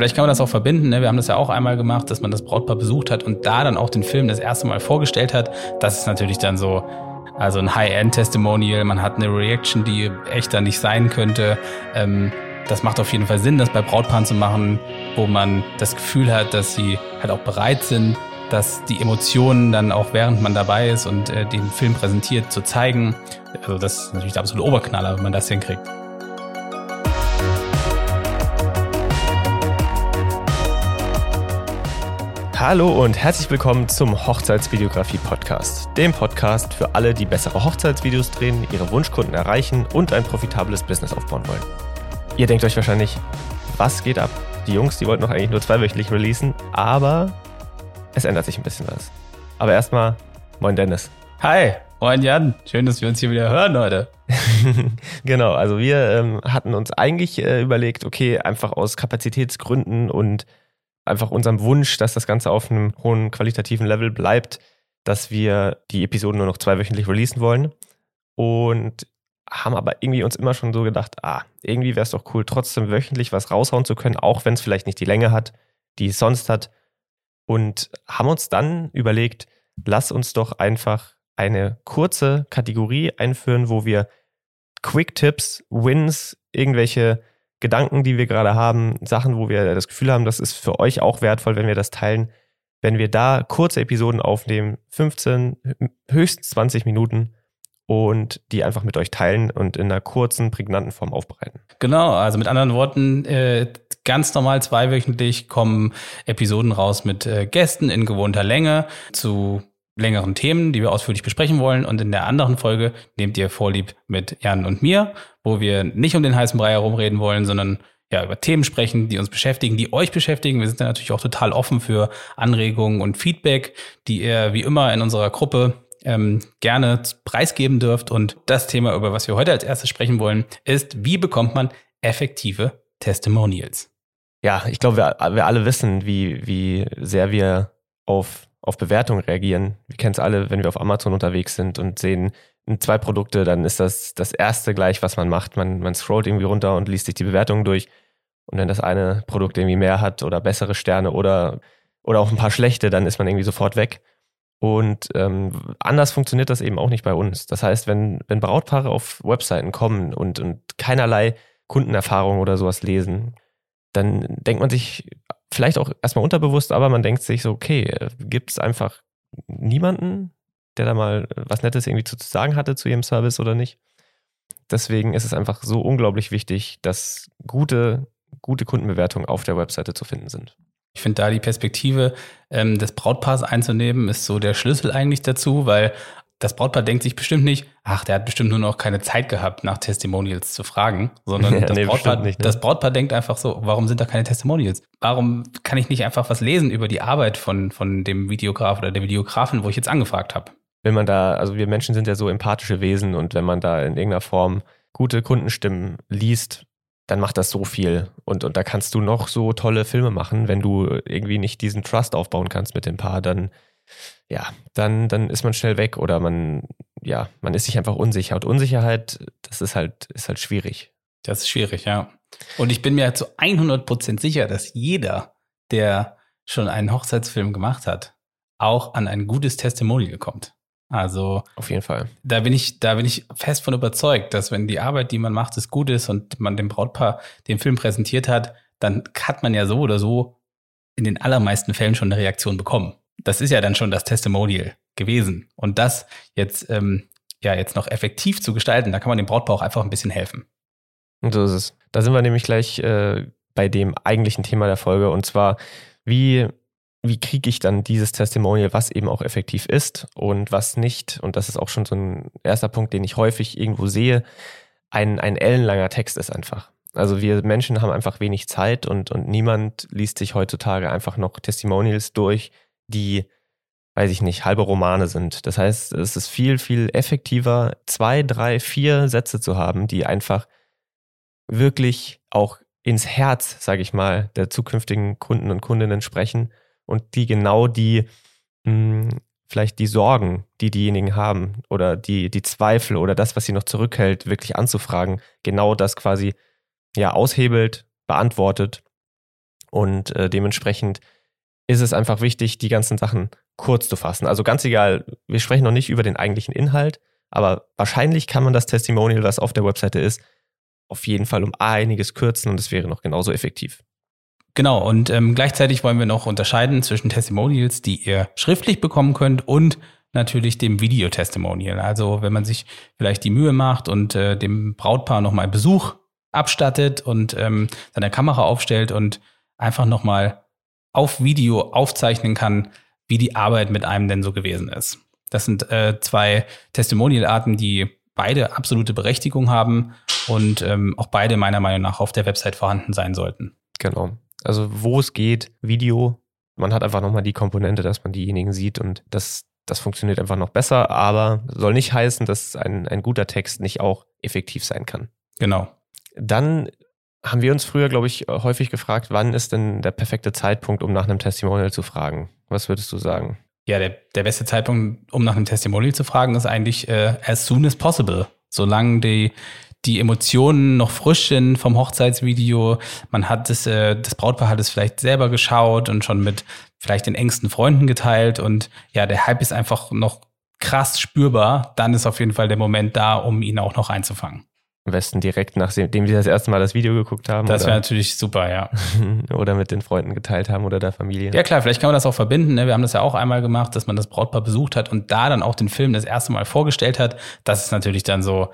Vielleicht kann man das auch verbinden. Ne? Wir haben das ja auch einmal gemacht, dass man das Brautpaar besucht hat und da dann auch den Film das erste Mal vorgestellt hat. Das ist natürlich dann so, also ein High-End-Testimonial. Man hat eine Reaction, die echter nicht sein könnte. Ähm, das macht auf jeden Fall Sinn, das bei Brautpaaren zu machen, wo man das Gefühl hat, dass sie halt auch bereit sind, dass die Emotionen dann auch während man dabei ist und äh, den Film präsentiert, zu zeigen. Also das ist natürlich der absolute Oberknaller, wenn man das hinkriegt. Hallo und herzlich willkommen zum Hochzeitsvideografie Podcast, dem Podcast für alle, die bessere Hochzeitsvideos drehen, ihre Wunschkunden erreichen und ein profitables Business aufbauen wollen. Ihr denkt euch wahrscheinlich, was geht ab? Die Jungs, die wollten noch eigentlich nur zweiwöchentlich releasen, aber es ändert sich ein bisschen was. Aber erstmal, moin Dennis. Hi, moin Jan. Schön, dass wir uns hier wieder hören heute. genau, also wir ähm, hatten uns eigentlich äh, überlegt, okay, einfach aus Kapazitätsgründen und einfach unserem Wunsch, dass das Ganze auf einem hohen qualitativen Level bleibt, dass wir die Episoden nur noch zweiwöchentlich releasen wollen. Und haben aber irgendwie uns immer schon so gedacht, ah, irgendwie wäre es doch cool, trotzdem wöchentlich was raushauen zu können, auch wenn es vielleicht nicht die Länge hat, die es sonst hat. Und haben uns dann überlegt, lass uns doch einfach eine kurze Kategorie einführen, wo wir Quick Tips, Wins, irgendwelche Gedanken, die wir gerade haben, Sachen, wo wir das Gefühl haben, das ist für euch auch wertvoll, wenn wir das teilen. Wenn wir da kurze Episoden aufnehmen, 15, höchstens 20 Minuten und die einfach mit euch teilen und in einer kurzen, prägnanten Form aufbereiten. Genau, also mit anderen Worten, äh, ganz normal zweiwöchentlich kommen Episoden raus mit äh, Gästen in gewohnter Länge zu längeren Themen, die wir ausführlich besprechen wollen. Und in der anderen Folge nehmt ihr Vorlieb mit Jan und mir, wo wir nicht um den heißen Brei herumreden wollen, sondern ja, über Themen sprechen, die uns beschäftigen, die euch beschäftigen. Wir sind da natürlich auch total offen für Anregungen und Feedback, die ihr wie immer in unserer Gruppe ähm, gerne preisgeben dürft. Und das Thema, über was wir heute als erstes sprechen wollen, ist, wie bekommt man effektive Testimonials? Ja, ich glaube, wir, wir alle wissen, wie, wie sehr wir auf auf Bewertungen reagieren. Wir kennen es alle, wenn wir auf Amazon unterwegs sind und sehen zwei Produkte, dann ist das das erste gleich, was man macht. Man, man scrollt irgendwie runter und liest sich die Bewertungen durch. Und wenn das eine Produkt irgendwie mehr hat oder bessere Sterne oder, oder auch ein paar schlechte, dann ist man irgendwie sofort weg. Und ähm, anders funktioniert das eben auch nicht bei uns. Das heißt, wenn, wenn Brautpaare auf Webseiten kommen und, und keinerlei Kundenerfahrung oder sowas lesen, dann denkt man sich vielleicht auch erstmal unterbewusst, aber man denkt sich so, okay, äh, gibt es einfach niemanden, der da mal was Nettes irgendwie zu sagen hatte zu ihrem Service oder nicht? Deswegen ist es einfach so unglaublich wichtig, dass gute, gute Kundenbewertungen auf der Webseite zu finden sind. Ich finde da die Perspektive ähm, des Brautpaars einzunehmen, ist so der Schlüssel eigentlich dazu, weil das Brautpaar denkt sich bestimmt nicht, ach, der hat bestimmt nur noch keine Zeit gehabt, nach Testimonials zu fragen, sondern ja, das, nee, Brautpaar, nicht, ne? das Brautpaar denkt einfach so, warum sind da keine Testimonials? Warum kann ich nicht einfach was lesen über die Arbeit von, von dem Videograf oder der Videografin, wo ich jetzt angefragt habe? Wenn man da, also wir Menschen sind ja so empathische Wesen und wenn man da in irgendeiner Form gute Kundenstimmen liest, dann macht das so viel. Und, und da kannst du noch so tolle Filme machen, wenn du irgendwie nicht diesen Trust aufbauen kannst mit dem Paar, dann ja, dann, dann ist man schnell weg oder man, ja, man ist sich einfach unsicher. Und Unsicherheit, das ist halt, ist halt schwierig. Das ist schwierig, ja. Und ich bin mir zu 100 Prozent sicher, dass jeder, der schon einen Hochzeitsfilm gemacht hat, auch an ein gutes Testimonial kommt. Also auf jeden Fall. Da bin ich, da bin ich fest von überzeugt, dass wenn die Arbeit, die man macht, ist gut ist und man dem Brautpaar den Film präsentiert hat, dann hat man ja so oder so in den allermeisten Fällen schon eine Reaktion bekommen das ist ja dann schon das Testimonial gewesen. Und das jetzt, ähm, ja, jetzt noch effektiv zu gestalten, da kann man dem Brautpaar auch einfach ein bisschen helfen. Und so ist es. Da sind wir nämlich gleich äh, bei dem eigentlichen Thema der Folge und zwar, wie, wie kriege ich dann dieses Testimonial, was eben auch effektiv ist und was nicht. Und das ist auch schon so ein erster Punkt, den ich häufig irgendwo sehe. Ein, ein ellenlanger Text ist einfach. Also wir Menschen haben einfach wenig Zeit und, und niemand liest sich heutzutage einfach noch Testimonials durch, die, weiß ich nicht, halbe Romane sind. Das heißt, es ist viel, viel effektiver, zwei, drei, vier Sätze zu haben, die einfach wirklich auch ins Herz, sage ich mal, der zukünftigen Kunden und Kundinnen sprechen und die genau die mh, hm, vielleicht die Sorgen, die diejenigen haben oder die, die Zweifel oder das, was sie noch zurückhält, wirklich anzufragen, genau das quasi ja aushebelt, beantwortet Und äh, dementsprechend ist es einfach wichtig, die ganzen Sachen kurz zu fassen. Also ganz egal, wir sprechen noch nicht über den eigentlichen Inhalt, aber wahrscheinlich kann man das Testimonial, was auf der Webseite ist, auf jeden Fall um einiges kürzen und es wäre noch genauso effektiv. Genau, und ähm, gleichzeitig wollen wir noch unterscheiden zwischen Testimonials, die ihr schriftlich bekommen könnt und natürlich dem Videotestimonial. Also wenn man sich vielleicht die Mühe macht und äh, dem Brautpaar nochmal Besuch abstattet und ähm, seine Kamera aufstellt und einfach nochmal auf Video aufzeichnen kann, wie die Arbeit mit einem denn so gewesen ist. Das sind äh, zwei Testimonial-Arten, die beide absolute Berechtigung haben und ähm, auch beide meiner Meinung nach auf der Website vorhanden sein sollten. Genau. Also wo es geht, Video, man hat einfach nochmal die Komponente, dass man diejenigen sieht und das, das funktioniert einfach noch besser, aber soll nicht heißen, dass ein, ein guter Text nicht auch effektiv sein kann. Genau. Dann haben wir uns früher, glaube ich, häufig gefragt, wann ist denn der perfekte Zeitpunkt, um nach einem Testimonial zu fragen? Was würdest du sagen? Ja, der, der beste Zeitpunkt, um nach einem Testimonial zu fragen, ist eigentlich äh, as soon as possible. Solange die, die Emotionen noch frisch sind vom Hochzeitsvideo. Man hat es, äh, das Brautpaar hat es vielleicht selber geschaut und schon mit vielleicht den engsten Freunden geteilt und ja, der Hype ist einfach noch krass spürbar. Dann ist auf jeden Fall der Moment da, um ihn auch noch einzufangen. Am besten direkt nachdem wir das erste Mal das Video geguckt haben. Das wäre natürlich super, ja. oder mit den Freunden geteilt haben oder der Familie. Ja klar, vielleicht kann man das auch verbinden. Ne? Wir haben das ja auch einmal gemacht, dass man das Brautpaar besucht hat und da dann auch den Film das erste Mal vorgestellt hat. Das ist natürlich dann so,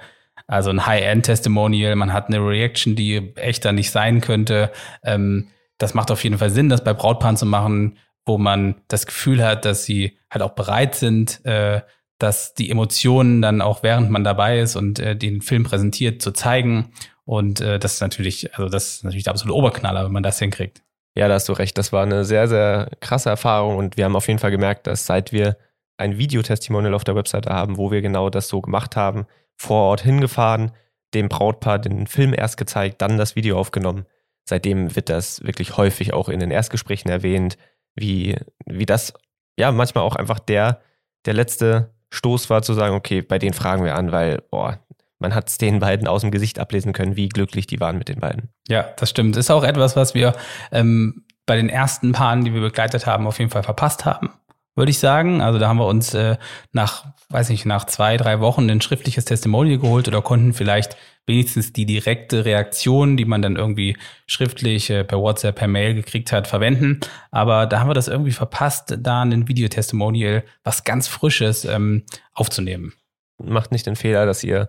also ein High-End-Testimonial. Man hat eine Reaction, die echter nicht sein könnte. Ähm, das macht auf jeden Fall Sinn, das bei Brautpaaren zu machen, wo man das Gefühl hat, dass sie halt auch bereit sind, äh, dass die Emotionen dann auch während man dabei ist und äh, den Film präsentiert zu zeigen. Und äh, das ist natürlich, also das ist natürlich der absolute Oberknaller, wenn man das hinkriegt. Ja, da hast du recht. Das war eine sehr, sehr krasse Erfahrung und wir haben auf jeden Fall gemerkt, dass seit wir ein Videotestimonial auf der Webseite haben, wo wir genau das so gemacht haben, vor Ort hingefahren, dem Brautpaar den Film erst gezeigt, dann das Video aufgenommen. Seitdem wird das wirklich häufig auch in den Erstgesprächen erwähnt, wie, wie das ja manchmal auch einfach der, der letzte Stoß war zu sagen, okay, bei denen fragen wir an, weil, boah, man hat es den beiden aus dem Gesicht ablesen können, wie glücklich die waren mit den beiden. Ja, das stimmt. Ist auch etwas, was wir ähm, bei den ersten Paaren, die wir begleitet haben, auf jeden Fall verpasst haben würde ich sagen. Also da haben wir uns äh, nach, weiß nicht, nach zwei, drei Wochen ein schriftliches Testimonial geholt oder konnten vielleicht wenigstens die direkte Reaktion, die man dann irgendwie schriftlich äh, per WhatsApp, per Mail gekriegt hat, verwenden. Aber da haben wir das irgendwie verpasst, da ein Videotestimonial, was ganz Frisches ähm, aufzunehmen. Macht nicht den Fehler, dass ihr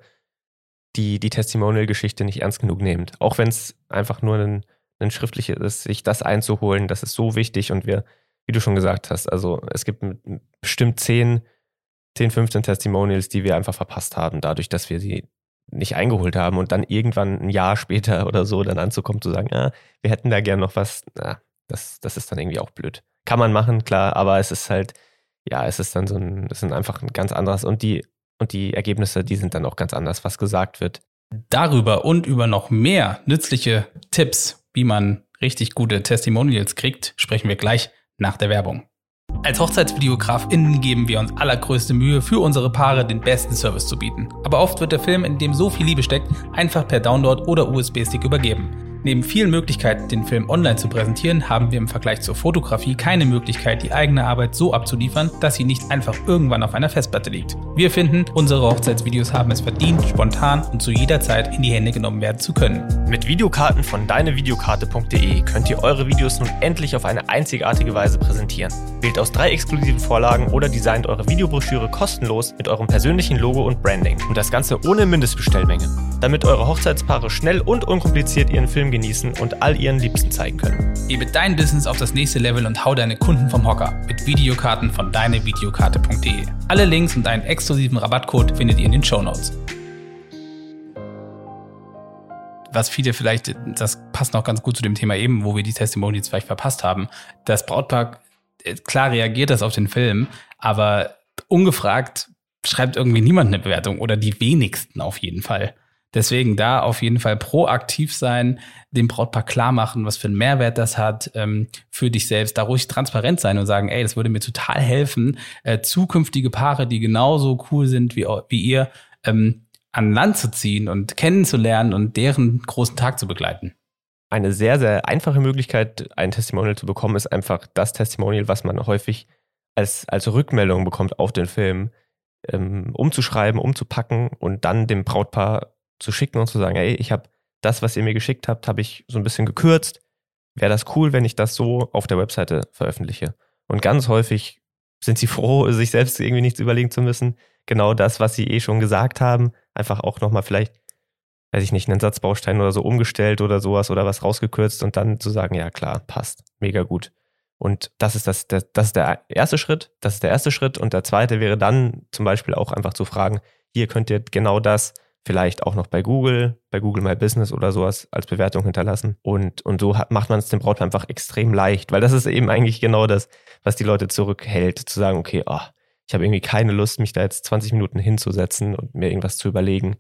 die, die Testimonial-Geschichte nicht ernst genug nehmt. Auch wenn es einfach nur ein, ein schriftliches ist, sich das einzuholen, das ist so wichtig und wir wie du schon gesagt hast, also es gibt bestimmt 10, 10, 15 Testimonials, die wir einfach verpasst haben, dadurch, dass wir sie nicht eingeholt haben und dann irgendwann ein Jahr später oder so dann anzukommen, zu sagen, ah, wir hätten da gern noch was, na, das, das ist dann irgendwie auch blöd. Kann man machen, klar, aber es ist halt, ja, es ist dann so ein, es sind einfach ein ganz anderes und die, und die Ergebnisse, die sind dann auch ganz anders, was gesagt wird. Darüber und über noch mehr nützliche Tipps, wie man richtig gute Testimonials kriegt, sprechen wir gleich nach der Werbung. Als HochzeitsvideografInnen geben wir uns allergrößte Mühe, für unsere Paare den besten Service zu bieten. Aber oft wird der Film, in dem so viel Liebe steckt, einfach per Download oder USB-Stick übergeben. Neben vielen Möglichkeiten, den Film online zu präsentieren, haben wir im Vergleich zur Fotografie keine Möglichkeit, die eigene Arbeit so abzuliefern, dass sie nicht einfach irgendwann auf einer Festplatte liegt. Wir finden, unsere Hochzeitsvideos haben es verdient, spontan und zu jeder Zeit in die Hände genommen werden zu können. Mit Videokarten von deinevideokarte.de könnt ihr eure Videos nun endlich auf eine einzigartige Weise präsentieren. Wählt aus drei exklusiven Vorlagen oder designt eure Videobroschüre kostenlos mit eurem persönlichen Logo und Branding. Und das Ganze ohne Mindestbestellmenge. Damit eure Hochzeitspaare schnell und unkompliziert ihren Film genießen und all ihren Liebsten zeigen können. Hebe dein Business auf das nächste Level und hau deine Kunden vom Hocker mit Videokarten von deinevideokarte.de. Alle Links und einen exklusiven Rabattcode findet ihr in den Show Notes. was viele vielleicht, das passt noch ganz gut zu dem Thema eben, wo wir die Testimonials vielleicht verpasst haben. Das Brautpaar, äh, klar reagiert das auf den Film, aber ungefragt schreibt irgendwie niemand eine Bewertung oder die wenigsten auf jeden Fall. Deswegen da auf jeden Fall proaktiv sein, dem Brautpaar klar machen, was für einen Mehrwert das hat ähm, für dich selbst. Da ruhig transparent sein und sagen, ey, das würde mir total helfen, äh, zukünftige Paare, die genauso cool sind wie, wie ihr, ähm, an Land zu ziehen und kennenzulernen und deren großen Tag zu begleiten. eine sehr, sehr einfache Möglichkeit, ein Testimonial zu bekommen, ist einfach das Testimonial, was man häufig als, als Rückmeldung bekommt auf den Film, ähm, umzuschreiben, umzupacken und dann dem Brautpaar zu schicken und zu sagen, ey, ich habe das, was ihr mir geschickt habt, habe ich so ein bisschen gekürzt. Wäre das cool, wenn ich das so auf der Webseite veröffentliche? Und ganz häufig sind sie froh, sich selbst irgendwie nichts überlegen zu müssen. Genau das, was sie eh schon gesagt haben, einfach auch nochmal vielleicht weiß ich nicht, einen Satzbaustein oder so umgestellt oder sowas oder was rausgekürzt und dann zu sagen, ja klar, passt, mega gut. Und das ist das, das, das ist der erste Schritt, das ist der erste Schritt. Und der zweite wäre dann zum Beispiel auch einfach zu fragen, hier könnt ihr genau das vielleicht auch noch bei Google, bei Google My Business oder sowas als Bewertung hinterlassen. Und, und so hat, macht man es dem Brautpaar einfach extrem leicht, weil das ist eben eigentlich genau das, was die Leute zurückhält, zu sagen, okay, oh, ich habe irgendwie keine Lust, mich da jetzt 20 Minuten hinzusetzen und mir irgendwas zu überlegen.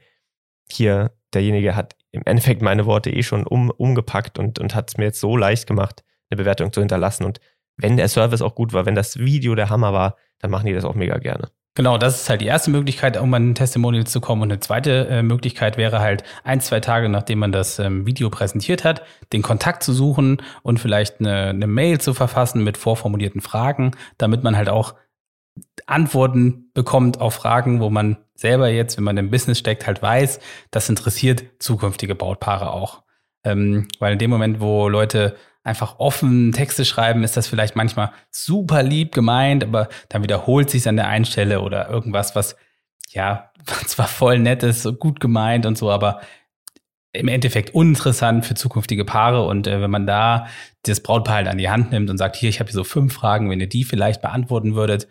Hier derjenige hat im Endeffekt meine Worte eh schon um, umgepackt und, und hat es mir jetzt so leicht gemacht, eine Bewertung zu hinterlassen. Und wenn der Service auch gut war, wenn das Video der Hammer war, dann machen die das auch mega gerne. Genau, das ist halt die erste Möglichkeit, um an Testimonial zu kommen. Und eine zweite äh, Möglichkeit wäre halt ein, zwei Tage, nachdem man das ähm, Video präsentiert hat, den Kontakt zu suchen und vielleicht eine, eine Mail zu verfassen mit vorformulierten Fragen, damit man halt auch Antworten bekommt auf Fragen, wo man selber jetzt, wenn man im Business steckt, halt weiß, das interessiert zukünftige Brautpaare auch. Ähm, weil in dem Moment, wo Leute einfach offen Texte schreiben, ist das vielleicht manchmal super lieb gemeint, aber dann wiederholt sich an der einen Stelle oder irgendwas, was ja zwar voll nett ist, gut gemeint und so, aber im Endeffekt uninteressant für zukünftige Paare. Und äh, wenn man da das Brautpaar halt an die Hand nimmt und sagt, hier, ich habe hier so fünf Fragen, wenn ihr die vielleicht beantworten würdet,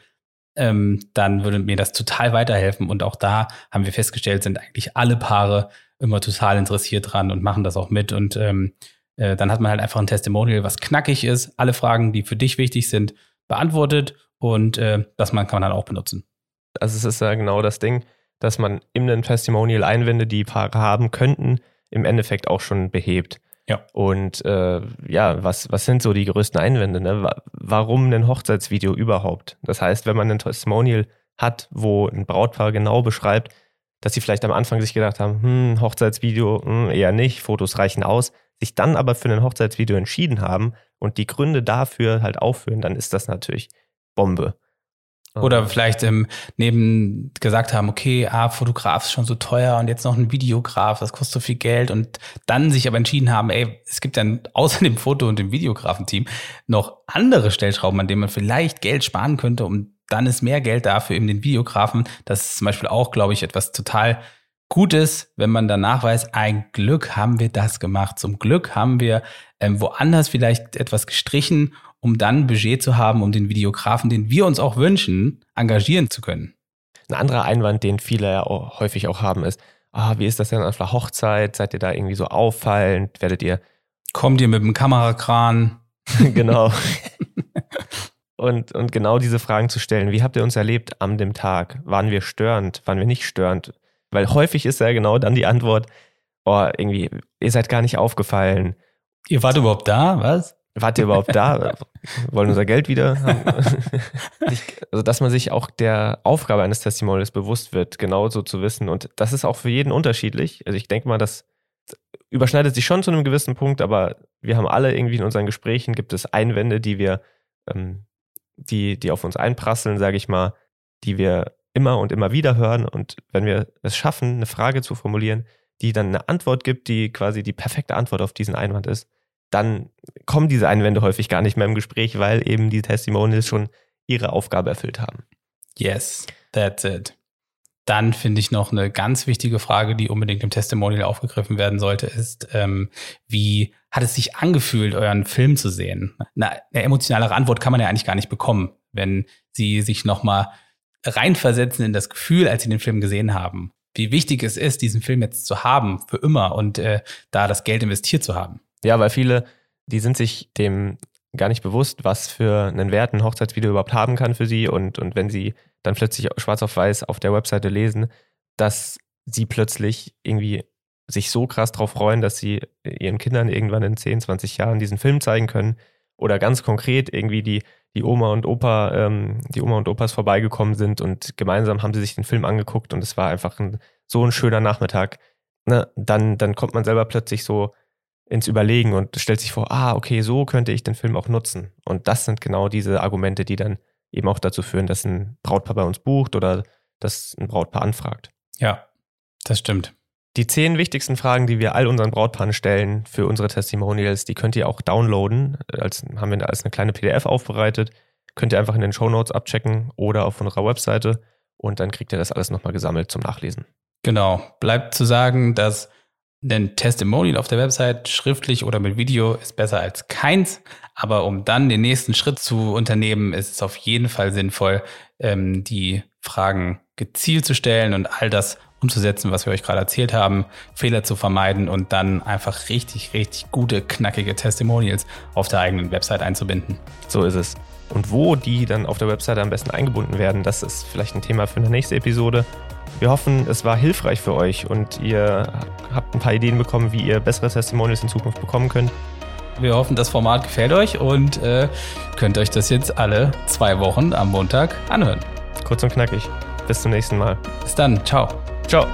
ähm, dann würde mir das total weiterhelfen. Und auch da haben wir festgestellt, sind eigentlich alle Paare immer total interessiert dran und machen das auch mit. Und ähm, äh, dann hat man halt einfach ein Testimonial, was knackig ist, alle Fragen, die für dich wichtig sind, beantwortet und äh, das man kann man dann auch benutzen. Also es ist ja genau das Ding, dass man in einem Testimonial Einwände, die Paare haben könnten, im Endeffekt auch schon behebt. Ja. Und äh, ja, was, was sind so die größten Einwände? Ne? Warum ein Hochzeitsvideo überhaupt? Das heißt, wenn man ein Testimonial hat, wo ein Brautpaar genau beschreibt, dass sie vielleicht am Anfang sich gedacht haben, hm, Hochzeitsvideo hm, eher nicht, Fotos reichen aus, sich dann aber für ein Hochzeitsvideo entschieden haben und die Gründe dafür halt aufführen, dann ist das natürlich Bombe. Oder vielleicht ähm, neben gesagt haben, okay, ah, Fotograf ist schon so teuer und jetzt noch ein Videograf, das kostet so viel Geld und dann sich aber entschieden haben, ey, es gibt dann außer dem Foto- und dem Videografenteam noch andere Stellschrauben, an denen man vielleicht Geld sparen könnte und dann ist mehr Geld da für eben den Videografen. Das ist zum Beispiel auch, glaube ich, etwas total Gutes, wenn man danach weiß, ein Glück haben wir das gemacht. Zum Glück haben wir ähm, woanders vielleicht etwas gestrichen um dann Budget zu haben, um den Videografen, den wir uns auch wünschen, engagieren zu können. Ein anderer Einwand, den viele ja auch häufig auch haben, ist, ah, wie ist das denn auf der Hochzeit? Seid ihr da irgendwie so auffallend? Werdet ihr. Kommt ihr mit dem Kamerakran? genau. und, und genau diese Fragen zu stellen. Wie habt ihr uns erlebt an dem Tag? Waren wir störend? Waren wir nicht störend? Weil häufig ist ja genau dann die Antwort, oh, irgendwie, ihr seid gar nicht aufgefallen. Ihr wart überhaupt da? Was? Wart ihr überhaupt da? Wollen unser Geld wieder? also, dass man sich auch der Aufgabe eines Testimonials bewusst wird, genau so zu wissen. Und das ist auch für jeden unterschiedlich. Also, ich denke mal, das überschneidet sich schon zu einem gewissen Punkt, aber wir haben alle irgendwie in unseren Gesprächen gibt es Einwände, die wir, ähm, die, die auf uns einprasseln, sage ich mal, die wir immer und immer wieder hören. Und wenn wir es schaffen, eine Frage zu formulieren, die dann eine Antwort gibt, die quasi die perfekte Antwort auf diesen Einwand ist, dann kommen diese Einwände häufig gar nicht mehr im Gespräch, weil eben die Testimonials schon ihre Aufgabe erfüllt haben. Yes, that's it. Dann finde ich noch eine ganz wichtige Frage, die unbedingt im Testimonial aufgegriffen werden sollte, ist, ähm, wie hat es sich angefühlt, euren Film zu sehen? Na, eine emotionalere Antwort kann man ja eigentlich gar nicht bekommen, wenn sie sich nochmal reinversetzen in das Gefühl, als sie den Film gesehen haben. Wie wichtig es ist, diesen Film jetzt zu haben, für immer und äh, da das Geld investiert zu haben. Ja, weil viele, die sind sich dem gar nicht bewusst, was für einen Wert ein Hochzeitsvideo überhaupt haben kann für sie. Und, und wenn sie dann plötzlich schwarz auf weiß auf der Webseite lesen, dass sie plötzlich irgendwie sich so krass drauf freuen, dass sie ihren Kindern irgendwann in 10, 20 Jahren diesen Film zeigen können. Oder ganz konkret irgendwie die, die Oma und Opa, ähm, die Oma und Opas vorbeigekommen sind und gemeinsam haben sie sich den Film angeguckt und es war einfach ein, so ein schöner Nachmittag. Ne? Dann, dann kommt man selber plötzlich so ins Überlegen und stellt sich vor, ah, okay, so könnte ich den Film auch nutzen. Und das sind genau diese Argumente, die dann eben auch dazu führen, dass ein Brautpaar bei uns bucht oder dass ein Brautpaar anfragt. Ja, das stimmt. Die zehn wichtigsten Fragen, die wir all unseren Brautpaaren stellen für unsere Testimonials, die könnt ihr auch downloaden. Als, haben wir als eine kleine PDF aufbereitet. Könnt ihr einfach in den Show Notes abchecken oder auf unserer Webseite und dann kriegt ihr das alles nochmal gesammelt zum Nachlesen. Genau. Bleibt zu sagen, dass ein Testimonial auf der Website schriftlich oder mit Video ist besser als keins. Aber um dann den nächsten Schritt zu unternehmen, ist es auf jeden Fall sinnvoll, ähm, die Fragen gezielt zu stellen und all das umzusetzen, was wir euch gerade erzählt haben, Fehler zu vermeiden und dann einfach richtig, richtig gute, knackige Testimonials auf der eigenen Website einzubinden. So ist es. Und wo die dann auf der Website am besten eingebunden werden, das ist vielleicht ein Thema für eine nächste Episode. Wir hoffen, es war hilfreich für euch und ihr habt ein paar Ideen bekommen, wie ihr bessere Testimonials in Zukunft bekommen könnt. Wir hoffen, das Format gefällt euch und äh, könnt euch das jetzt alle zwei Wochen am Montag anhören. Kurz und knackig. Bis zum nächsten Mal. Bis dann. Ciao. Ciao.